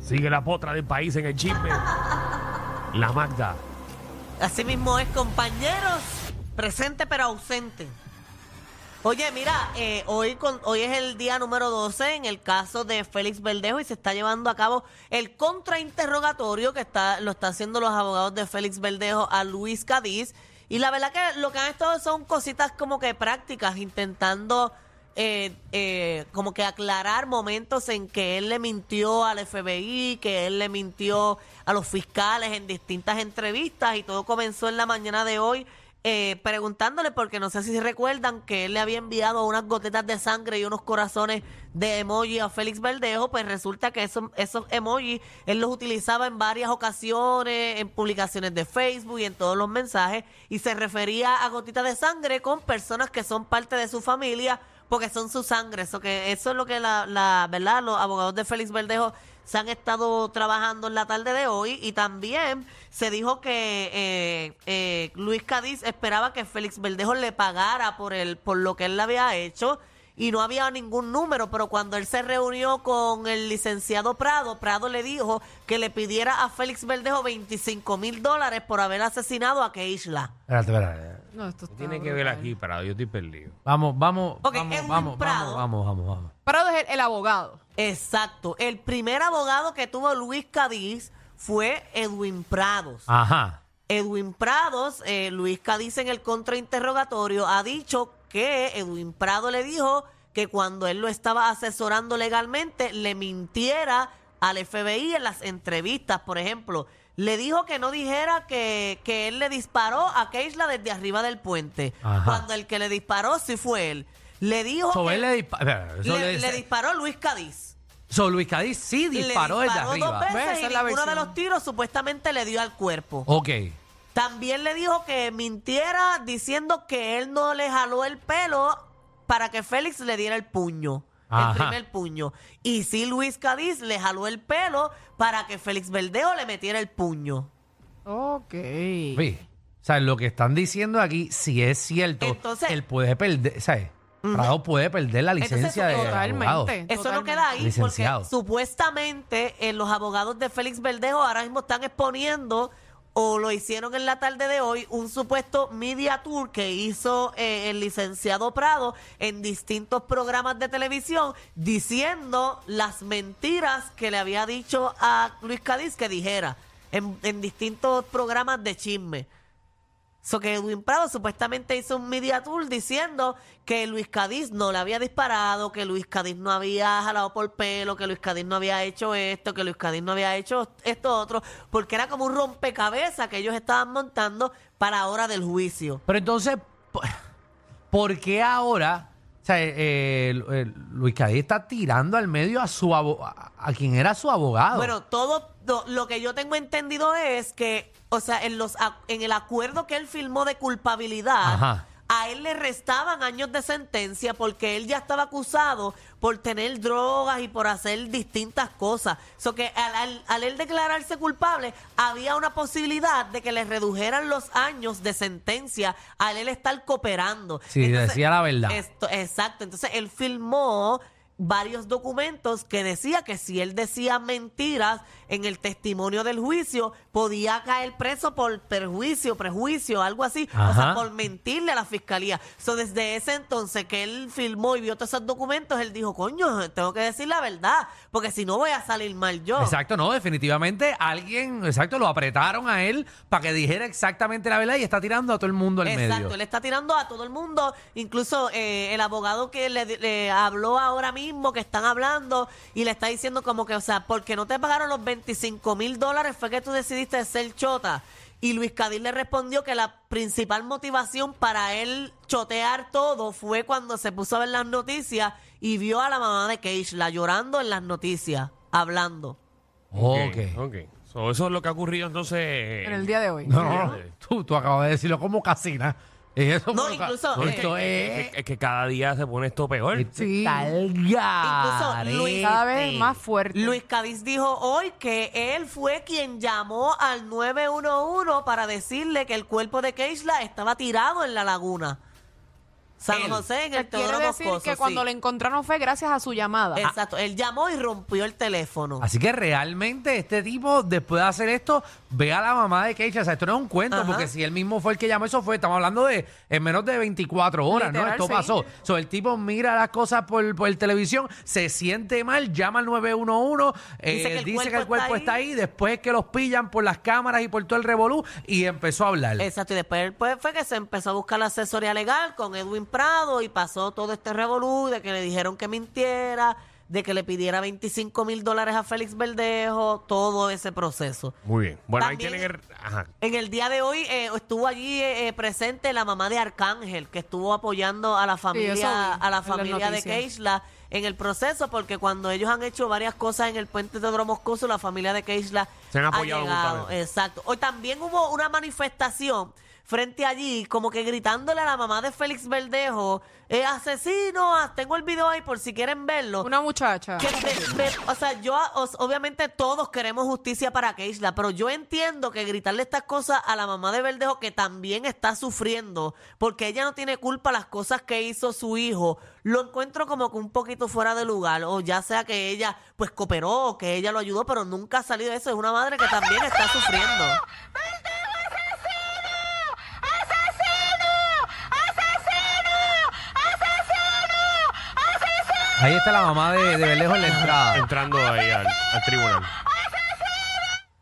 Sigue la potra del país en el chisme. La Magda. Así mismo es, compañeros. Presente pero ausente. Oye, mira, eh, hoy, con, hoy es el día número 12 en el caso de Félix Verdejo y se está llevando a cabo el contrainterrogatorio que está, lo están haciendo los abogados de Félix Verdejo a Luis Cadiz. Y la verdad que lo que han estado son cositas como que prácticas, intentando eh, eh, como que aclarar momentos en que él le mintió al FBI, que él le mintió a los fiscales en distintas entrevistas y todo comenzó en la mañana de hoy eh, preguntándole porque no sé si recuerdan que él le había enviado unas gotetas de sangre y unos corazones de emoji a Félix Verdejo, pues resulta que esos, esos emojis él los utilizaba en varias ocasiones, en publicaciones de Facebook y en todos los mensajes y se refería a gotitas de sangre con personas que son parte de su familia porque son su sangre. Eso que eso es lo que la, la verdad los abogados de Félix Verdejo se han estado trabajando en la tarde de hoy y también se dijo que eh, eh, Luis Cádiz esperaba que Félix Verdejo le pagara por el por lo que él le había hecho y no había ningún número, pero cuando él se reunió con el licenciado Prado, Prado le dijo que le pidiera a Félix Verdejo 25 mil dólares por haber asesinado a Keishla. Espérate, espérate. No, esto ¿Qué está tiene que ver brutal. aquí, Prado? Yo estoy perdido. Vamos, vamos, Ok, vamos, Edwin vamos, Prado. vamos, vamos, vamos, vamos. Prado es el, el abogado. Exacto. El primer abogado que tuvo Luis Cádiz fue Edwin Prados. Ajá. Edwin Prados, eh, Luis Cádiz en el contrainterrogatorio ha dicho que Edwin Prado le dijo que cuando él lo estaba asesorando legalmente le mintiera al FBI en las entrevistas, por ejemplo. Le dijo que no dijera que, que él le disparó a Keisla desde arriba del puente. Ajá. Cuando el que le disparó sí fue él. Le dijo So, que él le dispa- espera, so, le- le- le disparó Luis Cádiz. so, Luis Cádiz sí disparó le desde disparó arriba. dos veces y ninguno de los tiros supuestamente le dio al cuerpo. Ok. También le dijo que mintiera diciendo que él no le jaló el pelo para que Félix le diera el puño. Ajá. El primer puño. Y sí, Luis Cádiz le jaló el pelo para que Félix Verdejo le metiera el puño. Ok. Vi. O sea, lo que están diciendo aquí, si es cierto, Entonces- él puede perder, ¿sabes? Prado puede perder la Entonces, licencia de totalmente. abogado. Eso no queda ahí Licenciado. porque supuestamente eh, los abogados de Félix Verdejo ahora mismo están exponiendo o lo hicieron en la tarde de hoy un supuesto media tour que hizo eh, el licenciado Prado en distintos programas de televisión diciendo las mentiras que le había dicho a Luis Cádiz que dijera en, en distintos programas de chisme. So que Edwin Prado supuestamente hizo un media tour diciendo que Luis Cádiz no le había disparado, que Luis Cádiz no había jalado por pelo, que Luis Cádiz no había hecho esto, que Luis Cádiz no había hecho esto otro, porque era como un rompecabezas que ellos estaban montando para hora del juicio. Pero entonces, po- ¿por qué ahora, o sea, eh, el- el- Luis Cádiz está tirando al medio a su abo- a, a quien era su abogado? Bueno, todo lo, lo que yo tengo entendido es que, o sea, en los en el acuerdo que él firmó de culpabilidad, Ajá. a él le restaban años de sentencia porque él ya estaba acusado por tener drogas y por hacer distintas cosas. So que al, al- al él declararse culpable, había una posibilidad de que le redujeran los años de sentencia al él estar cooperando. Sí, decía la verdad. Esto, exacto. Entonces él filmó varios documentos que decía que si él decía mentiras en el testimonio del juicio, podía caer preso por perjuicio, prejuicio, algo así, o sea, por mentirle a la fiscalía. So, desde ese entonces que él filmó y vio todos esos documentos, él dijo, coño, tengo que decir la verdad, porque si no voy a salir mal yo. Exacto, no, definitivamente alguien, exacto, lo apretaron a él para que dijera exactamente la verdad y está tirando a todo el mundo al Exacto, medio. él está tirando a todo el mundo, incluso eh, el abogado que le, le habló ahora mismo, que están hablando, y le está diciendo como que, o sea, porque no te pagaron los 25 mil dólares fue que tú decidiste ser chota. Y Luis Cádiz le respondió que la principal motivación para él chotear todo fue cuando se puso a ver las noticias y vio a la mamá de Keishla llorando en las noticias, hablando. Ok. Ok. So, eso es lo que ha ocurrido entonces. En el día de hoy. No, no, no, tú, tú acabas de decirlo como casina. Eso No, incluso, No, eh, esto Es es... que, es que cada día se pone esto peor. Sí. Incluso Luis- Cada vez más fuerte. Luis Cádiz dijo hoy que él fue quien llamó al 911 para decirle que el cuerpo de Keishla estaba tirado en la laguna. San Él. José en el Quiere Teodoro decir Moscoso, que cuando le encontraron fue gracias a su llamada. Exacto, él llamó y rompió el teléfono. Así que realmente este tipo, después de hacer esto, ve a la mamá de Keisha. O sea, esto no es un cuento, Ajá. porque si él mismo fue el que llamó, eso fue, estamos hablando de en menos de 24 horas, ¿no? Literal, Esto sí. pasó. So, el tipo mira las cosas por, por televisión, se siente mal, llama al 911, eh, Dice que el dice que el cuerpo está está ahí, después que los pillan por las cámaras y por todo el revolú, y empezó a hablar. Exacto, y después, después fue que se empezó a buscar la asesoría legal con Edwin Prado y pasó todo este revolú de que le dijeron que mintiera, de que le pidiera 25 mil dólares a Félix Verdejo, todo ese proceso. Muy bien. Bueno, ahí tienen el. Ajá. En el día de hoy eh, estuvo allí eh, eh, presente la mamá de Arcángel, que estuvo apoyando a la familia, vi a la familia de. Keishla en el proceso, porque cuando ellos han hecho varias cosas en el puente de Moscoso, la familia de Keishla Se han ha apoyado llegado. Exacto. Hoy también hubo una manifestación frente allí, como que gritándole a la mamá de Félix Verdejo, eh, asesino, ah, tengo el video ahí por si quieren verlo. Una muchacha. Que me- me- o sea, yo, os- obviamente todos queremos justicia para Keishla, pero yo entiendo que gritarle estas cosas a la mamá de Verdejo, que también está sufriendo, porque ella no tiene culpa de las cosas que hizo su hijo, lo encuentro como que un poquito fuera de lugar, o ya sea que ella pues cooperó o que ella lo ayudó, pero nunca ha salido de eso. Es una madre que también está sufriendo. Ahí está la mamá de, de Berlejo en la entrada. Entrando ahí al, al tribunal.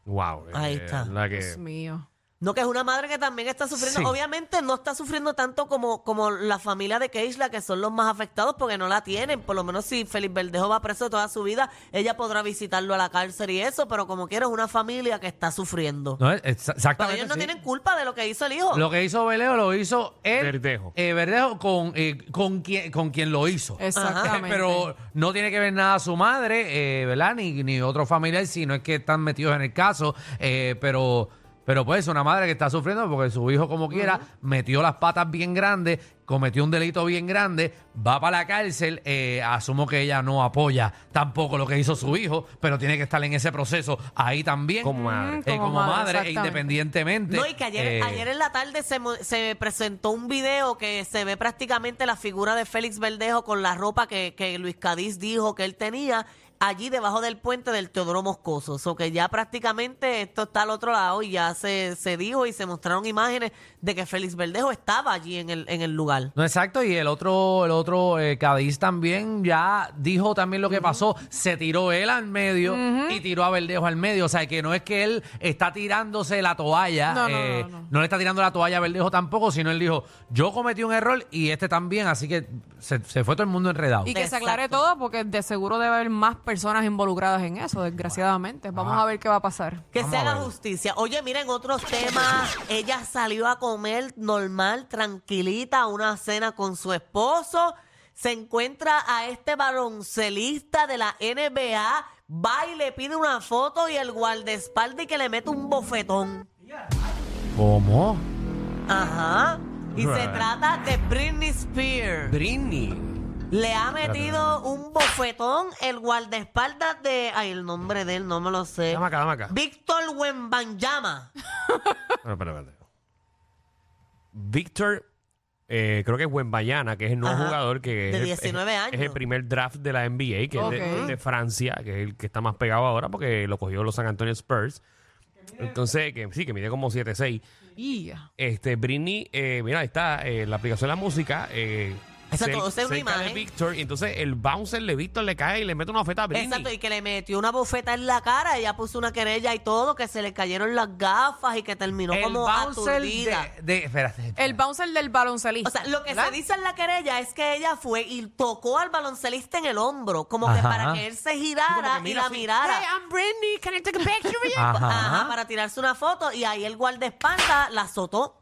Wow. Ahí eh, está. La que, Dios mío. No, que es una madre que también está sufriendo. Sí. Obviamente no está sufriendo tanto como, como la familia de Keishla, que son los más afectados porque no la tienen. Por lo menos si Felipe Verdejo va preso toda su vida, ella podrá visitarlo a la cárcel y eso, pero como quiera es una familia que está sufriendo. No, es- ex- pero exactamente. ellos no sí. tienen culpa de lo que hizo el hijo. Lo que hizo Berlejo lo hizo él. Verdejo. eh, Verdejo con, eh, con, quien, con quien lo hizo. Exactamente. Pero no tiene que ver nada su madre, eh, ¿verdad? Ni, ni otro familiar, si no es que están metidos en el caso. eh, pero, pero pues una madre que está sufriendo porque su hijo, como quiera, metió las patas bien grandes, cometió un delito bien grande, va para la cárcel. eh, asumo que ella no apoya tampoco lo que hizo su hijo, pero tiene que estar en ese proceso ahí también. Como madre. Eh, Como como madre, madre, e independientemente. No, y que ayer, eh, ayer en la tarde se, mo- se presentó un video que se ve prácticamente la figura de Félix Verdejo con la ropa que, que Luis Cadiz dijo que él tenía allí debajo del puente del Teodoro Moscoso. O que ya prácticamente esto está al otro lado y ya se, se dijo y se mostraron imágenes de que Félix Verdejo estaba allí en el, en el lugar. No, exacto, y el otro, el otro eh, Cádiz también ya dijo también lo que pasó, se tiró él al medio y tiró a Verdejo al medio, o sea que no es que él está tirándose la toalla, No, no, eh, no, no. le está tirando la toalla a Verdejo tampoco, sino él dijo, yo cometí un error y este también, así que se, se fue todo el mundo enredado. Y que se aclare todo porque de seguro debe haber más personas involucradas en eso, desgraciadamente. Vamos a ver qué va a pasar. Que Vamos se haga justicia. Oye, miren, otros temas. Ella salió a comer normal, tranquilita, a una cena con su esposo. Se encuentra a este baloncelista de la NBA. Va y le pide una foto y el guardaespaldas y que le mete un bofetón. ¿Cómo? Ajá. Y se trata de Britney Spears. Britney. Le ha metido un bofetón el guardaespaldas de... Ay, el nombre de él no me lo sé. Dame acá, dame acá. Víctor Wembanyama. Ah, espera, espera. Víctor, eh, creo que es Wembayana, que es el nuevo Ajá. jugador que De es, el- 19 es- años. es el primer draft de la NBA, que es, de, Ok. de Francia, que es el que está más pegado ahora porque lo cogió los San Antonio Spurs. Entonces, que sí, que mide como 7'6". Y Este, Britney, eh, mira, ahí está eh, la aplicación de la música. Eh, Exacto, es una cerca de imagen. Víctor, y entonces el bouncer de Víctor le cae y le mete una oferta a Britney. Exacto, y que le metió una bofeta en la cara, ella puso una querella y todo, que se le cayeron las gafas y que terminó El como bouncer aturdida. de, de- espérate. el bouncer del baloncelista. O sea, lo que ¿verdad? se dice en la querella es que ella fue y tocó al baloncelista en el hombro, como que Ajá. para que él se Sí, girara y la así, mirara. Hey, I'm Britney, can I take a picture with you? Ajá. Ajá, para tirarse una foto y ahí el guardaespaldas la azotó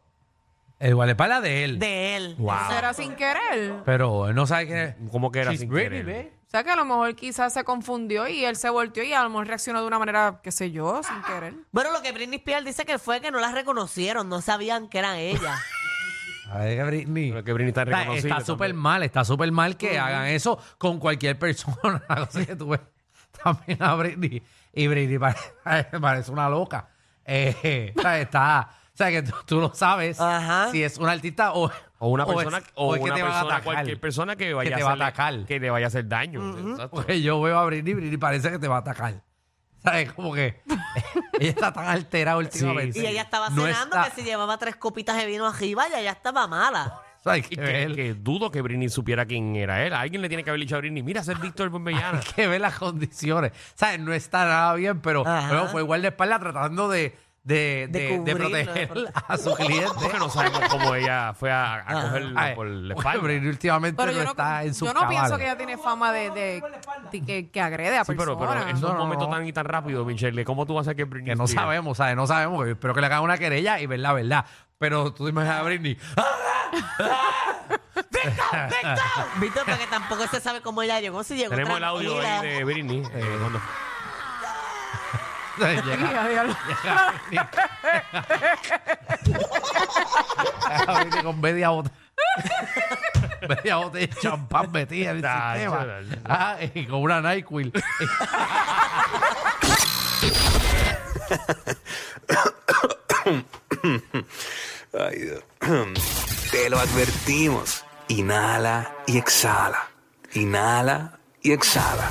El guardaespaldas de él. de él. Wow. Será sin querer. Pero él no sabe es. ¿Cómo que era She's sin Britney, querer? babe. O sea que a lo mejor quizás se confundió y él se volteó y a lo mejor reaccionó de una manera, qué sé yo, sin querer. Bueno, lo que Britney Spears dice que fue que no la reconocieron, no sabían que era ella. A ver, Britney. Pero que Britney está Está- reconocida Está súper también. mal, está súper mal que hagan eso con cualquier persona. La cosa que tú ves también a Britney y Britney pare- parece una loca. Eh, o sea, está, sea, que tú, tú no sabes Ajá. si es una artista o, O una O persona, o, o es que una te van a persona, atacar. cualquier persona que vaya te va a hacerle- atacar. Que te vaya a hacer daño. Exacto. Porque yo veo a Britney, Britney parece que te va a atacar. ¿Sabes? Como que ella está tan alterada últimamente. Y ella estaba No cenando está- que si llevaba tres copitas de vino arriba, ya ya estaba mala. Hay Y que, que, ver, que dudo que Britney supiera quién era él. Alguien le tiene que haber dicho a Britney, mira, ese es Víctor Bombellana. hay que ver las condiciones. ¿Sabes? No está nada bien, pero, Ajá. pero fue igual de espalda tratando de, de, De de- de cubrirlo, de proteger a su cliente. Porque no sabemos cómo ella fue a, a Ajá. cogerlo Ay, por la espalda. Britney últimamente Pero no, yo no, está en su yo no pienso que ella tiene fama de, de- de que, que agrede a Sí, pero, personas. pero es No, un no, momento no. tan y tan rápido, Michelle. ¿Cómo tú vas a hacer que Britney Que no sabemos, ¿sabes? No sabemos. Espero que le hagan una querella y ver la verdad. Pero tú te imaginas a Britney. ¿Viste? Porque tampoco se sabe cómo ella llegó. Si llegó Tenemos el audio ahí de Britney. eh, cuando- Con media botella. media botella de champán metida en el Tacho, sistema. Ah, y con una NyQuil. Ay, Dios. Te lo advertimos. Inhala y exhala. Inhala y exhala.